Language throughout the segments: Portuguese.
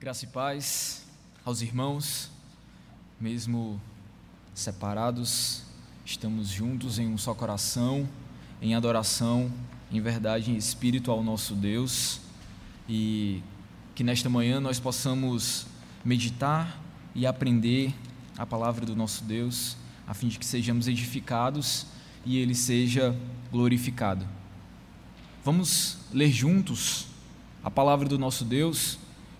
Graça e paz aos irmãos, mesmo separados, estamos juntos em um só coração, em adoração, em verdade, em espírito ao nosso Deus, e que nesta manhã nós possamos meditar e aprender a palavra do nosso Deus, a fim de que sejamos edificados e Ele seja glorificado. Vamos ler juntos a palavra do nosso Deus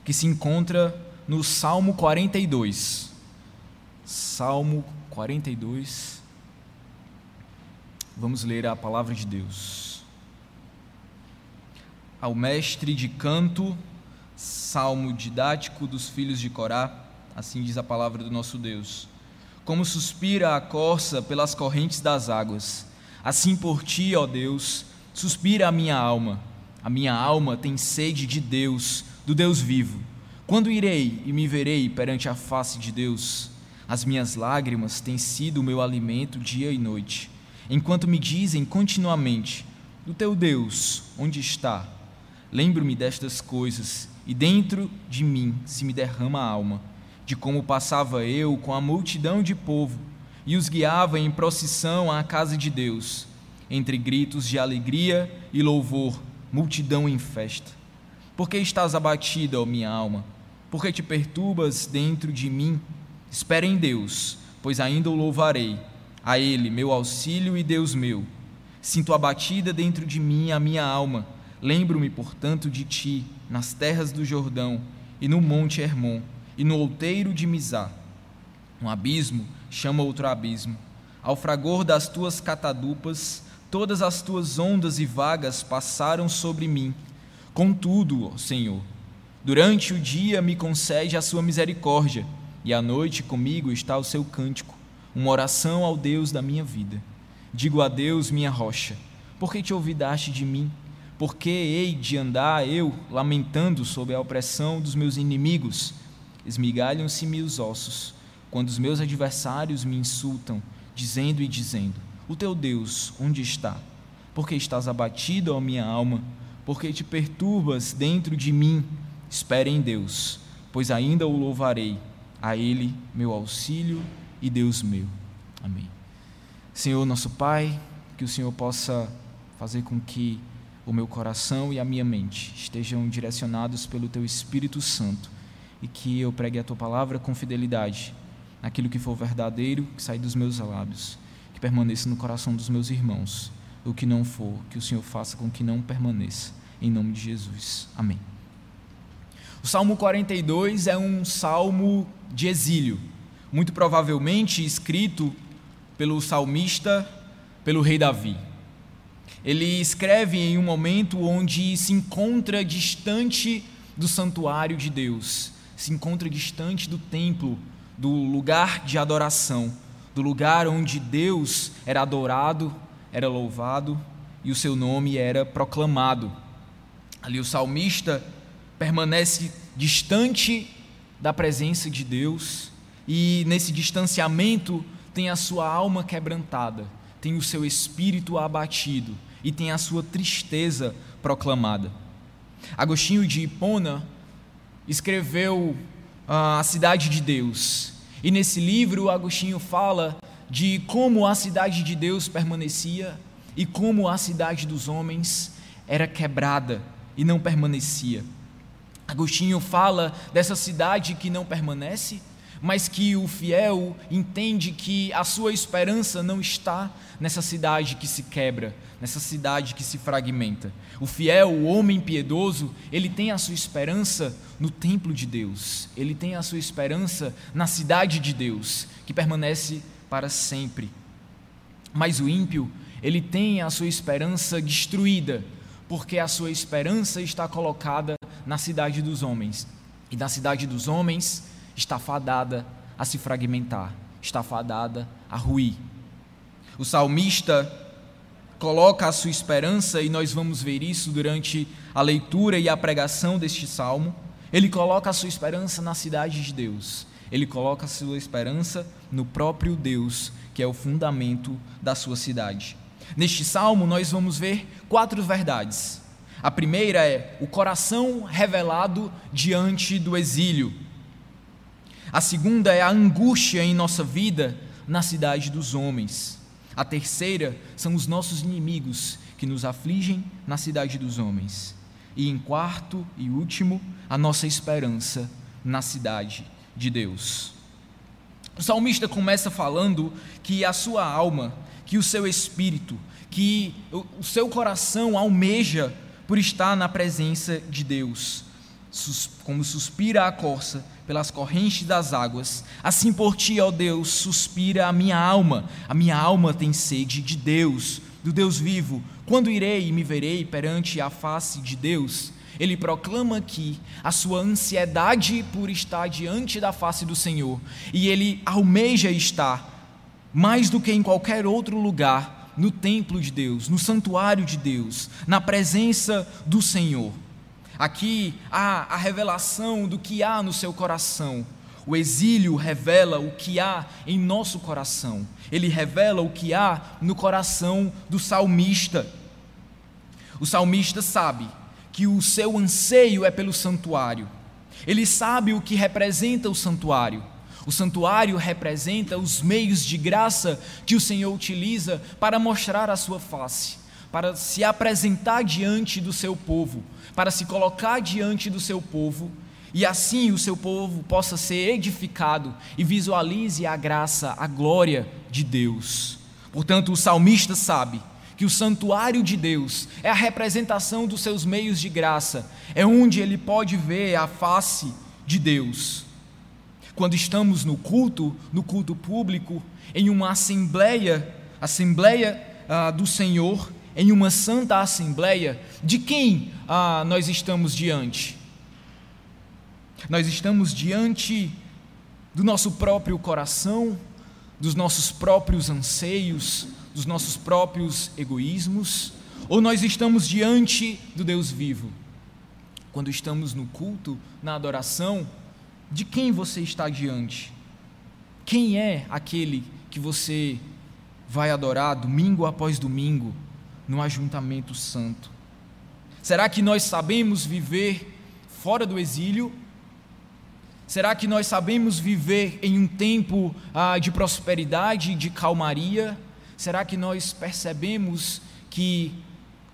que se encontra no Salmo 42. Salmo 42. Vamos ler a palavra de Deus. Ao mestre de canto, salmo didático dos filhos de Corá, assim diz a palavra do nosso Deus. Como suspira a corça pelas correntes das águas, assim por ti, ó Deus, suspira a minha alma. A minha alma tem sede de Deus, do Deus vivo. Quando irei e me verei perante a face de Deus? As minhas lágrimas têm sido o meu alimento dia e noite, enquanto me dizem continuamente: O teu Deus, onde está? Lembro-me destas coisas, e dentro de mim se me derrama a alma, de como passava eu com a multidão de povo e os guiava em procissão à casa de Deus, entre gritos de alegria e louvor, multidão em festa. Por que estás abatida, ó minha alma? Por que te perturbas dentro de mim? Espera em Deus, pois ainda o louvarei. A Ele, meu auxílio e Deus meu. Sinto abatida dentro de mim a minha alma. Lembro-me, portanto, de ti, nas terras do Jordão, e no monte Hermon, e no outeiro de Mizá. Um abismo chama outro abismo. Ao fragor das tuas catadupas, todas as tuas ondas e vagas passaram sobre mim Contudo, Senhor, durante o dia me concede a sua misericórdia, e à noite comigo está o seu cântico, uma oração ao Deus da minha vida. Digo a Deus, minha rocha, por que te olvidaste de mim? Por que hei de andar eu lamentando sob a opressão dos meus inimigos? Esmigalham-se-me os ossos, quando os meus adversários me insultam, dizendo e dizendo: O teu Deus, onde está? Porque estás abatido, ó minha alma? Porque te perturbas dentro de mim. Espere em Deus, pois ainda o louvarei, a Ele, meu auxílio e Deus meu. Amém. Senhor, nosso Pai, que o Senhor possa fazer com que o meu coração e a minha mente estejam direcionados pelo Teu Espírito Santo e que eu pregue a Tua palavra com fidelidade, naquilo que for verdadeiro, que sai dos meus lábios, que permaneça no coração dos meus irmãos. O que não for, que o Senhor faça com que não permaneça em nome de Jesus. Amém. O Salmo 42 é um salmo de exílio, muito provavelmente escrito pelo salmista, pelo rei Davi. Ele escreve em um momento onde se encontra distante do santuário de Deus, se encontra distante do templo, do lugar de adoração, do lugar onde Deus era adorado, era louvado e o seu nome era proclamado. Ali o salmista permanece distante da presença de Deus e nesse distanciamento tem a sua alma quebrantada, tem o seu espírito abatido e tem a sua tristeza proclamada. Agostinho de Hipona escreveu ah, A Cidade de Deus e nesse livro Agostinho fala de como a cidade de Deus permanecia e como a cidade dos homens era quebrada e não permanecia. Agostinho fala dessa cidade que não permanece, mas que o fiel entende que a sua esperança não está nessa cidade que se quebra, nessa cidade que se fragmenta. O fiel, o homem piedoso, ele tem a sua esperança no templo de Deus, ele tem a sua esperança na cidade de Deus, que permanece para sempre. Mas o ímpio, ele tem a sua esperança destruída, porque a sua esperança está colocada na cidade dos homens. E na cidade dos homens está fadada a se fragmentar, está fadada a ruir. O salmista coloca a sua esperança, e nós vamos ver isso durante a leitura e a pregação deste salmo. Ele coloca a sua esperança na cidade de Deus. Ele coloca a sua esperança no próprio Deus, que é o fundamento da sua cidade. Neste salmo, nós vamos ver quatro verdades. A primeira é o coração revelado diante do exílio. A segunda é a angústia em nossa vida na cidade dos homens. A terceira são os nossos inimigos que nos afligem na cidade dos homens. E em quarto e último, a nossa esperança na cidade de Deus. O salmista começa falando que a sua alma, que o seu espírito, que o seu coração almeja por estar na presença de Deus, como suspira a corça pelas correntes das águas, assim por ti, ó Deus, suspira a minha alma. A minha alma tem sede de Deus, do Deus vivo. Quando irei e me verei perante a face de Deus? Ele proclama aqui a sua ansiedade por estar diante da face do Senhor, e ele almeja estar mais do que em qualquer outro lugar no templo de Deus, no santuário de Deus, na presença do Senhor. Aqui há a revelação do que há no seu coração. O exílio revela o que há em nosso coração. Ele revela o que há no coração do salmista. O salmista sabe que o seu anseio é pelo santuário. Ele sabe o que representa o santuário. O santuário representa os meios de graça que o Senhor utiliza para mostrar a sua face, para se apresentar diante do seu povo, para se colocar diante do seu povo e assim o seu povo possa ser edificado e visualize a graça, a glória de Deus. Portanto, o salmista sabe que o santuário de Deus é a representação dos seus meios de graça, é onde ele pode ver a face de Deus. Quando estamos no culto, no culto público, em uma assembleia, assembleia ah, do Senhor, em uma santa assembleia, de quem ah, nós estamos diante? Nós estamos diante do nosso próprio coração, dos nossos próprios anseios, dos nossos próprios egoísmos, ou nós estamos diante do Deus vivo? Quando estamos no culto, na adoração, de quem você está diante? Quem é aquele que você vai adorar domingo após domingo? no ajuntamento santo? Será que nós sabemos viver fora do exílio? Será que nós sabemos viver em um tempo ah, de prosperidade, de calmaria? Será que nós percebemos que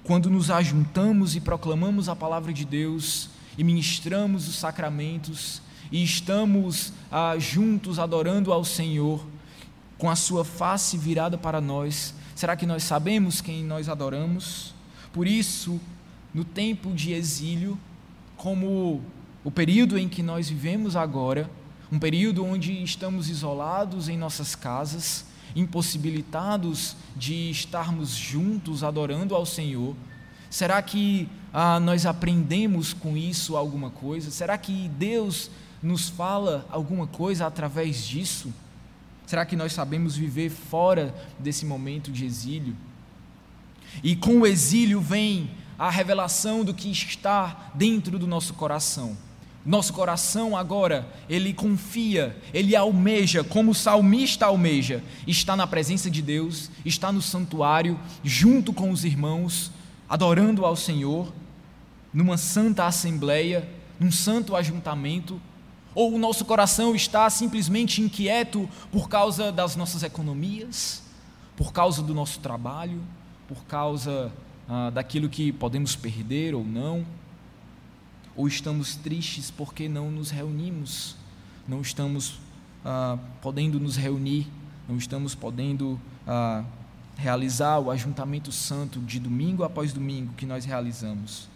quando nos ajuntamos e proclamamos a palavra de Deus e ministramos os sacramentos e estamos ah, juntos adorando ao Senhor, com a sua face virada para nós, Será que nós sabemos quem nós adoramos? Por isso, no tempo de exílio, como o período em que nós vivemos agora, um período onde estamos isolados em nossas casas, impossibilitados de estarmos juntos adorando ao Senhor, será que ah, nós aprendemos com isso alguma coisa? Será que Deus nos fala alguma coisa através disso? Será que nós sabemos viver fora desse momento de exílio? E com o exílio vem a revelação do que está dentro do nosso coração. Nosso coração agora, ele confia, ele almeja, como o salmista almeja, está na presença de Deus, está no santuário, junto com os irmãos, adorando ao Senhor, numa santa assembleia, num santo ajuntamento, ou o nosso coração está simplesmente inquieto por causa das nossas economias, por causa do nosso trabalho, por causa ah, daquilo que podemos perder ou não? Ou estamos tristes porque não nos reunimos, não estamos ah, podendo nos reunir, não estamos podendo ah, realizar o ajuntamento santo de domingo após domingo que nós realizamos?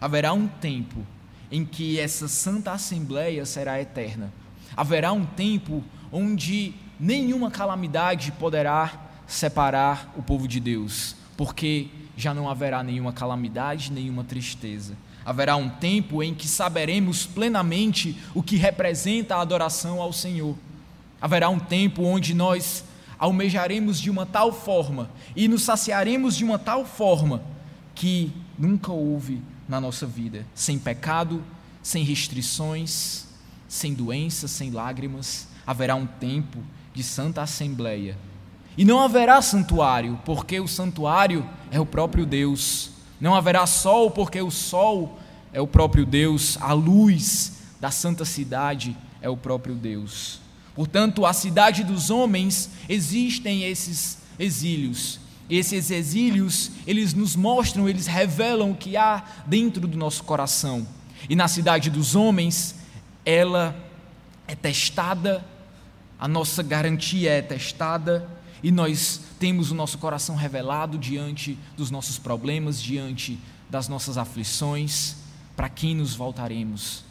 Haverá um tempo em que essa santa assembleia será eterna. Haverá um tempo onde nenhuma calamidade poderá separar o povo de Deus, porque já não haverá nenhuma calamidade, nenhuma tristeza. Haverá um tempo em que saberemos plenamente o que representa a adoração ao Senhor. Haverá um tempo onde nós almejaremos de uma tal forma e nos saciaremos de uma tal forma que nunca houve na nossa vida, sem pecado, sem restrições, sem doenças, sem lágrimas. Haverá um tempo de santa assembleia. E não haverá santuário, porque o santuário é o próprio Deus. Não haverá sol, porque o sol é o próprio Deus, a luz da santa cidade é o próprio Deus. Portanto, a cidade dos homens existem esses exílios. Esses exílios, eles nos mostram, eles revelam o que há dentro do nosso coração. E na cidade dos homens, ela é testada, a nossa garantia é testada, e nós temos o nosso coração revelado diante dos nossos problemas, diante das nossas aflições. Para quem nos voltaremos?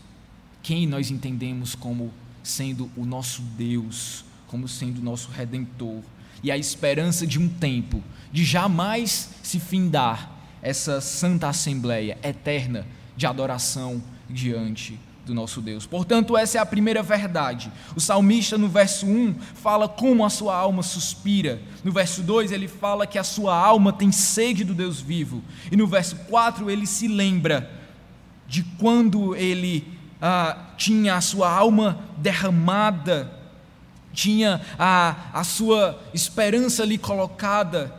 Quem nós entendemos como sendo o nosso Deus, como sendo o nosso redentor? E a esperança de um tempo, de jamais se findar essa santa assembleia eterna de adoração diante do nosso Deus. Portanto, essa é a primeira verdade. O salmista, no verso 1, fala como a sua alma suspira. No verso 2, ele fala que a sua alma tem sede do Deus vivo. E no verso 4, ele se lembra de quando ele ah, tinha a sua alma derramada, tinha a, a sua esperança ali colocada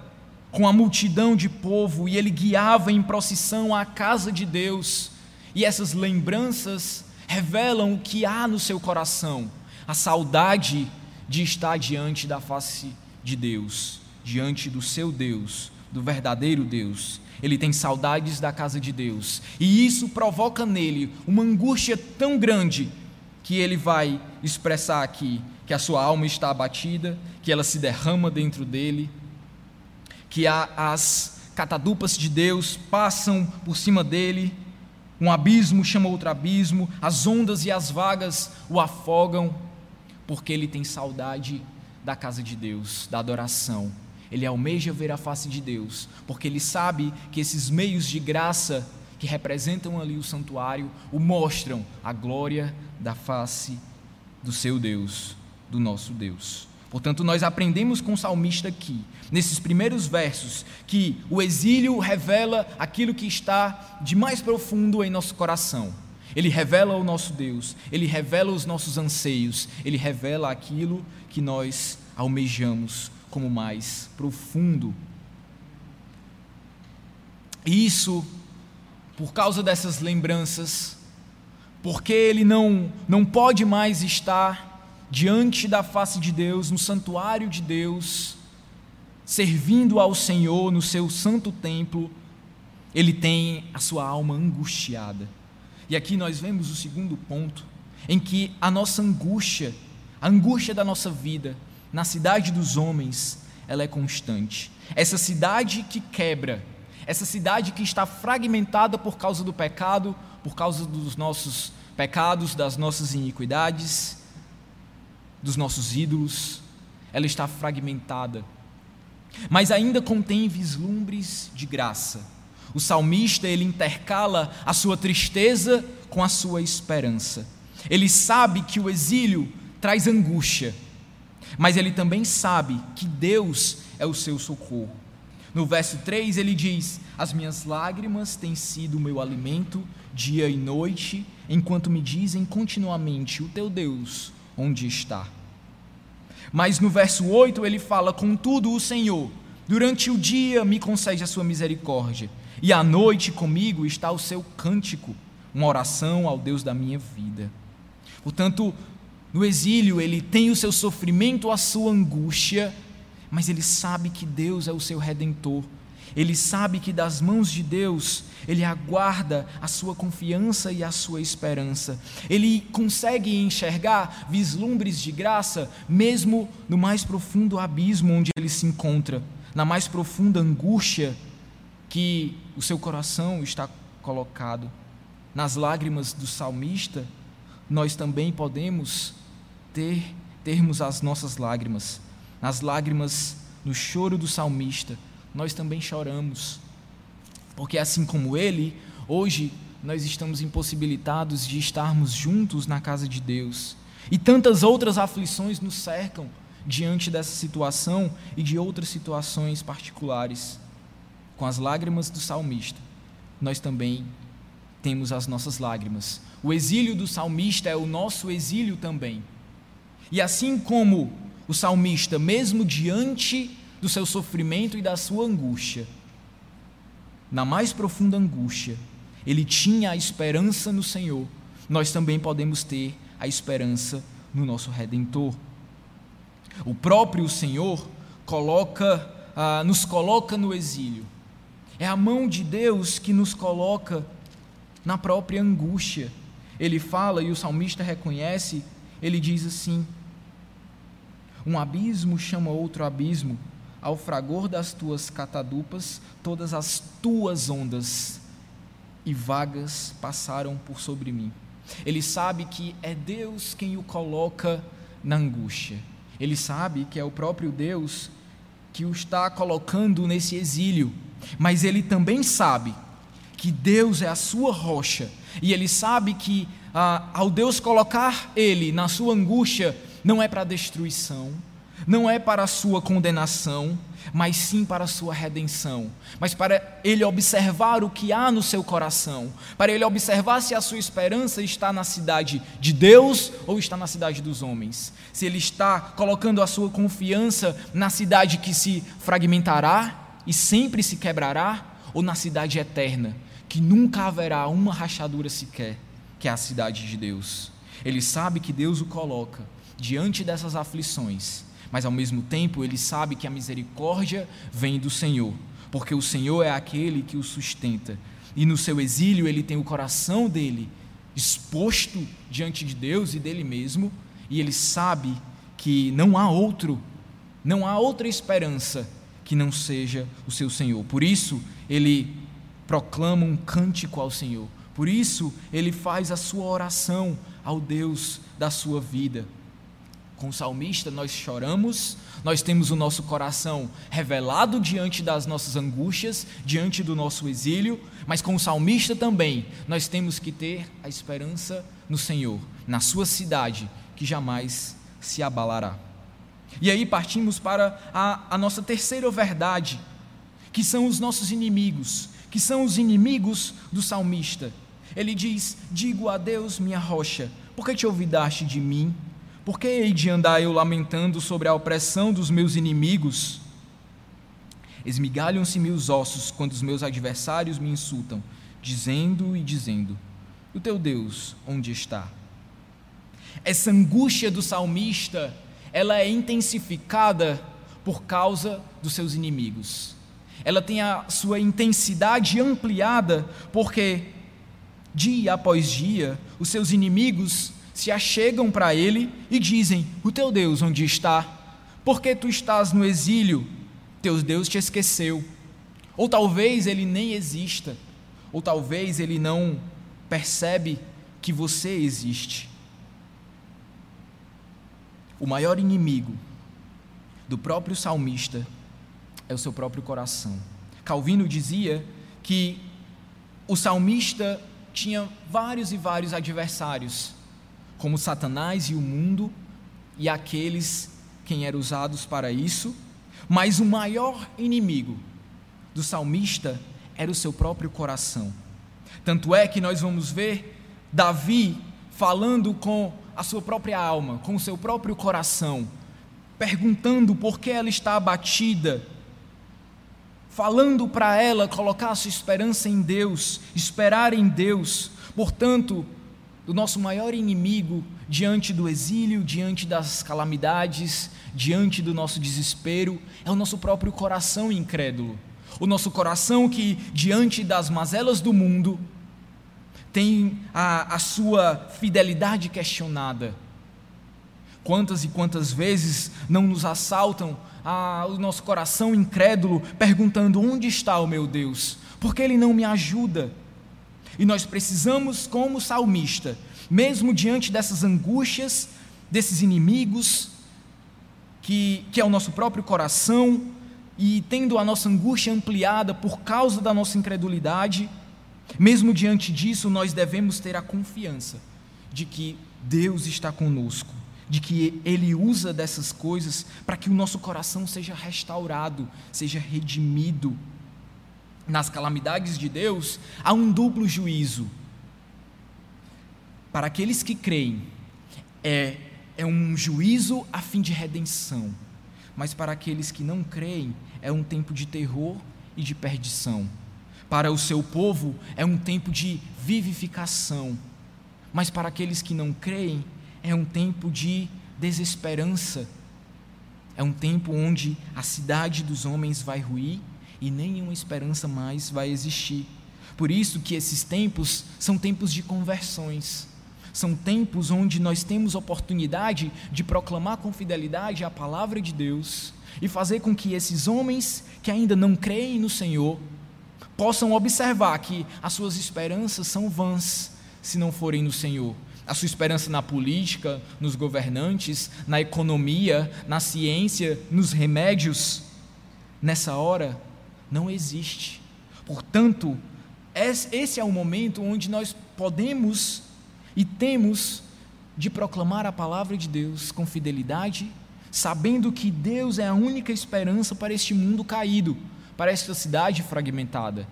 com a multidão de povo, e ele guiava em procissão à casa de Deus. E essas lembranças revelam o que há no seu coração, a saudade de estar diante da face de Deus, diante do seu Deus, do verdadeiro Deus. Ele tem saudades da casa de Deus, e isso provoca nele uma angústia tão grande que ele vai expressar aqui que a sua alma está abatida, que ela se derrama dentro dele, que as catadupas de Deus passam por cima dele um abismo chama outro abismo, as ondas e as vagas o afogam, porque ele tem saudade da casa de Deus, da adoração. Ele almeja ver a face de Deus, porque ele sabe que esses meios de graça que representam ali o santuário o mostram a glória da face do seu Deus, do nosso Deus. Portanto, nós aprendemos com o salmista aqui, nesses primeiros versos, que o exílio revela aquilo que está de mais profundo em nosso coração. Ele revela o nosso Deus, ele revela os nossos anseios, ele revela aquilo que nós almejamos como mais profundo. E isso, por causa dessas lembranças, porque ele não, não pode mais estar diante da face de Deus, no santuário de Deus, servindo ao Senhor no seu santo templo, ele tem a sua alma angustiada. E aqui nós vemos o segundo ponto, em que a nossa angústia, a angústia da nossa vida, na cidade dos homens, ela é constante. Essa cidade que quebra, essa cidade que está fragmentada por causa do pecado, por causa dos nossos pecados, das nossas iniquidades, dos nossos ídolos, ela está fragmentada, mas ainda contém vislumbres de graça. O salmista ele intercala a sua tristeza com a sua esperança. Ele sabe que o exílio traz angústia, mas ele também sabe que Deus é o seu socorro. No verso 3 ele diz: As minhas lágrimas têm sido o meu alimento dia e noite, enquanto me dizem continuamente: O teu Deus, onde está. Mas no verso 8 ele fala: Contudo, o Senhor, durante o dia me concede a sua misericórdia, e à noite comigo está o seu cântico, uma oração ao Deus da minha vida. Portanto, no exílio ele tem o seu sofrimento, a sua angústia, mas ele sabe que Deus é o seu redentor ele sabe que das mãos de Deus ele aguarda a sua confiança e a sua esperança. Ele consegue enxergar vislumbres de graça, mesmo no mais profundo abismo onde ele se encontra, na mais profunda angústia que o seu coração está colocado. Nas lágrimas do salmista, nós também podemos ter termos as nossas lágrimas, nas lágrimas no choro do salmista nós também choramos. Porque assim como ele, hoje nós estamos impossibilitados de estarmos juntos na casa de Deus. E tantas outras aflições nos cercam diante dessa situação e de outras situações particulares. Com as lágrimas do salmista, nós também temos as nossas lágrimas. O exílio do salmista é o nosso exílio também. E assim como o salmista, mesmo diante do seu sofrimento e da sua angústia. na mais profunda angústia, ele tinha a esperança no Senhor, nós também podemos ter a esperança no nosso Redentor. O próprio Senhor coloca, ah, nos coloca no exílio. É a mão de Deus que nos coloca na própria angústia. Ele fala e o salmista reconhece, ele diz assim: Um abismo chama outro abismo, ao fragor das tuas catadupas, todas as tuas ondas e vagas passaram por sobre mim. Ele sabe que é Deus quem o coloca na angústia. Ele sabe que é o próprio Deus que o está colocando nesse exílio. Mas ele também sabe que Deus é a sua rocha. E ele sabe que ah, ao Deus colocar ele na sua angústia, não é para destruição, não é para a sua condenação, mas sim para a sua redenção, mas para ele observar o que há no seu coração, para ele observar se a sua esperança está na cidade de Deus ou está na cidade dos homens, se ele está colocando a sua confiança na cidade que se fragmentará e sempre se quebrará, ou na cidade eterna, que nunca haverá uma rachadura sequer, que é a cidade de Deus. Ele sabe que Deus o coloca diante dessas aflições mas ao mesmo tempo ele sabe que a misericórdia vem do Senhor, porque o Senhor é aquele que o sustenta. E no seu exílio ele tem o coração dele exposto diante de Deus e dele mesmo, e ele sabe que não há outro, não há outra esperança que não seja o seu Senhor. Por isso ele proclama um cântico ao Senhor. Por isso ele faz a sua oração ao Deus da sua vida. Com o salmista, nós choramos, nós temos o nosso coração revelado diante das nossas angústias, diante do nosso exílio, mas com o salmista também, nós temos que ter a esperança no Senhor, na Sua cidade, que jamais se abalará. E aí partimos para a, a nossa terceira verdade, que são os nossos inimigos, que são os inimigos do salmista. Ele diz: Digo a Deus, minha rocha, por que te olvidaste de mim? Por que hei de andar eu lamentando sobre a opressão dos meus inimigos? Esmigalham-se-me os ossos quando os meus adversários me insultam, dizendo e dizendo: O teu Deus, onde está? Essa angústia do salmista, ela é intensificada por causa dos seus inimigos. Ela tem a sua intensidade ampliada porque dia após dia os seus inimigos se achegam para ele e dizem: O teu Deus onde está? Porque tu estás no exílio? Teu Deus te esqueceu. Ou talvez ele nem exista, ou talvez ele não percebe que você existe. O maior inimigo do próprio salmista é o seu próprio coração. Calvino dizia que o salmista tinha vários e vários adversários, como Satanás e o mundo e aqueles quem eram usados para isso, mas o maior inimigo do salmista era o seu próprio coração. Tanto é que nós vamos ver Davi falando com a sua própria alma, com o seu próprio coração, perguntando por que ela está abatida, falando para ela colocar a sua esperança em Deus, esperar em Deus. Portanto, o nosso maior inimigo diante do exílio, diante das calamidades, diante do nosso desespero, é o nosso próprio coração incrédulo. O nosso coração que, diante das mazelas do mundo, tem a, a sua fidelidade questionada. Quantas e quantas vezes não nos assaltam a, o nosso coração incrédulo, perguntando: onde está o meu Deus? Por que ele não me ajuda? E nós precisamos, como salmista, mesmo diante dessas angústias, desses inimigos, que, que é o nosso próprio coração, e tendo a nossa angústia ampliada por causa da nossa incredulidade, mesmo diante disso, nós devemos ter a confiança de que Deus está conosco, de que Ele usa dessas coisas para que o nosso coração seja restaurado, seja redimido nas calamidades de Deus, há um duplo juízo. Para aqueles que creem, é, é um juízo a fim de redenção, mas para aqueles que não creem, é um tempo de terror e de perdição. Para o seu povo é um tempo de vivificação, mas para aqueles que não creem é um tempo de desesperança. É um tempo onde a cidade dos homens vai ruir e nenhuma esperança mais vai existir. Por isso que esses tempos são tempos de conversões. São tempos onde nós temos oportunidade de proclamar com fidelidade a palavra de Deus e fazer com que esses homens que ainda não creem no Senhor possam observar que as suas esperanças são vãs se não forem no Senhor. A sua esperança na política, nos governantes, na economia, na ciência, nos remédios, nessa hora não existe. Portanto, esse é o momento onde nós podemos e temos de proclamar a palavra de Deus com fidelidade, sabendo que Deus é a única esperança para este mundo caído para esta cidade fragmentada.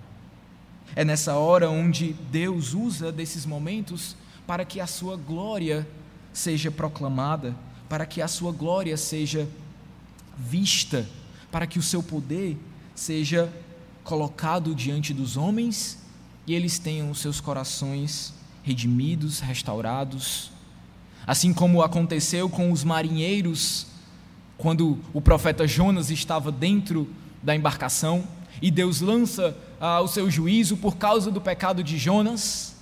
É nessa hora onde Deus usa desses momentos para que a sua glória seja proclamada, para que a sua glória seja vista, para que o seu poder seja colocado diante dos homens e eles tenham seus corações redimidos, restaurados. Assim como aconteceu com os marinheiros, quando o profeta Jonas estava dentro da embarcação e Deus lança ah, o seu juízo por causa do pecado de Jonas,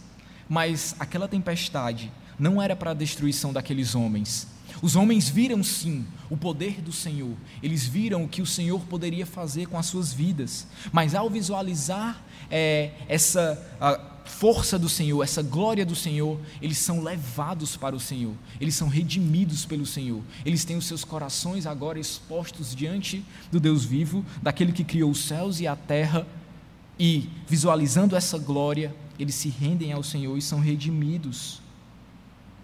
mas aquela tempestade não era para a destruição daqueles homens. Os homens viram sim o poder do Senhor, eles viram o que o Senhor poderia fazer com as suas vidas, mas ao visualizar é, essa força do Senhor, essa glória do Senhor, eles são levados para o Senhor, eles são redimidos pelo Senhor, eles têm os seus corações agora expostos diante do Deus vivo, daquele que criou os céus e a terra, e visualizando essa glória, eles se rendem ao Senhor e são redimidos.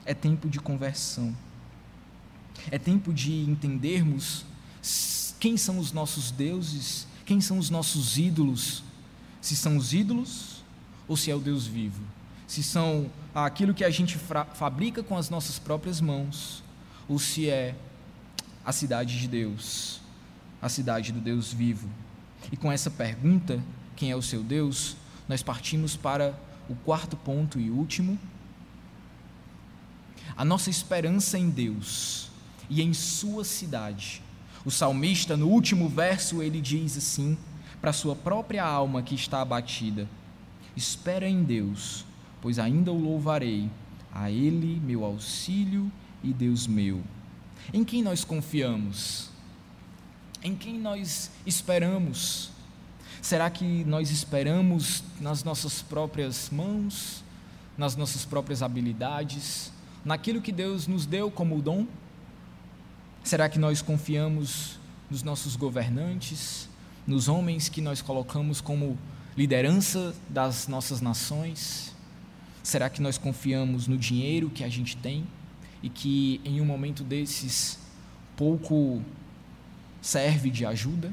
É tempo de conversão, é tempo de entendermos quem são os nossos deuses, quem são os nossos ídolos, se são os ídolos ou se é o Deus vivo, se são aquilo que a gente fabrica com as nossas próprias mãos, ou se é a cidade de Deus, a cidade do Deus vivo. E com essa pergunta, quem é o seu Deus, nós partimos para o quarto ponto e último. A nossa esperança em Deus e em Sua cidade. O salmista, no último verso, ele diz assim, para sua própria alma que está abatida: Espera em Deus, pois ainda o louvarei, a Ele meu auxílio e Deus meu. Em quem nós confiamos? Em quem nós esperamos? Será que nós esperamos nas nossas próprias mãos, nas nossas próprias habilidades, naquilo que Deus nos deu como dom? Será que nós confiamos nos nossos governantes, nos homens que nós colocamos como liderança das nossas nações? Será que nós confiamos no dinheiro que a gente tem e que em um momento desses pouco serve de ajuda?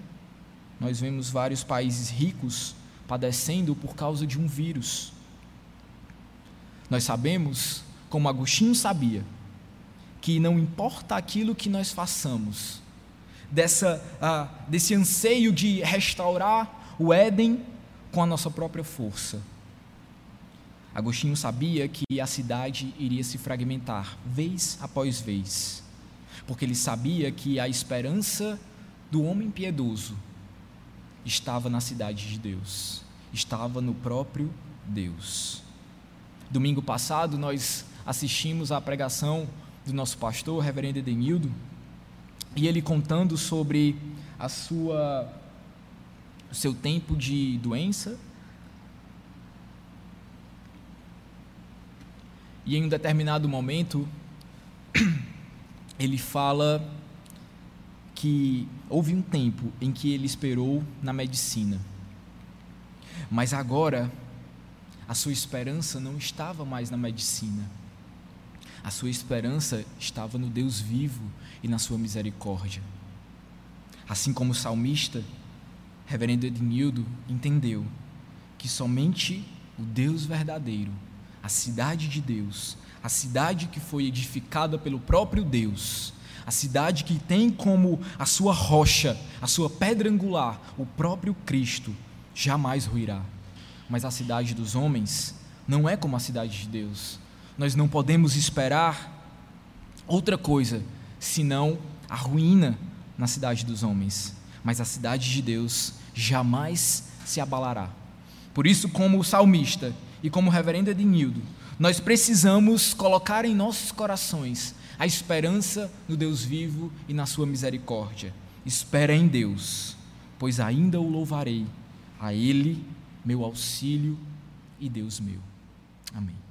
Nós vemos vários países ricos padecendo por causa de um vírus. Nós sabemos, como Agostinho sabia, que não importa aquilo que nós façamos, dessa, ah, desse anseio de restaurar o Éden com a nossa própria força. Agostinho sabia que a cidade iria se fragmentar, vez após vez, porque ele sabia que a esperança do homem piedoso estava na cidade de Deus, estava no próprio Deus. Domingo passado nós assistimos à pregação do nosso pastor, reverendo Edenildo, e ele contando sobre a sua o seu tempo de doença. E em um determinado momento, ele fala que houve um tempo em que ele esperou na medicina. Mas agora, a sua esperança não estava mais na medicina. A sua esperança estava no Deus vivo e na sua misericórdia. Assim como o salmista, reverendo Ednildo entendeu que somente o Deus verdadeiro, a cidade de Deus, a cidade que foi edificada pelo próprio Deus, a cidade que tem como a sua rocha, a sua pedra angular, o próprio Cristo, jamais ruirá. mas a cidade dos homens não é como a cidade de Deus. Nós não podemos esperar outra coisa senão a ruína na cidade dos homens, mas a cidade de Deus jamais se abalará. Por isso, como salmista e como reverendo Ednildo, nós precisamos colocar em nossos corações a esperança no Deus vivo e na sua misericórdia. Espera em Deus, pois ainda o louvarei, a Ele, meu auxílio e Deus meu. Amém.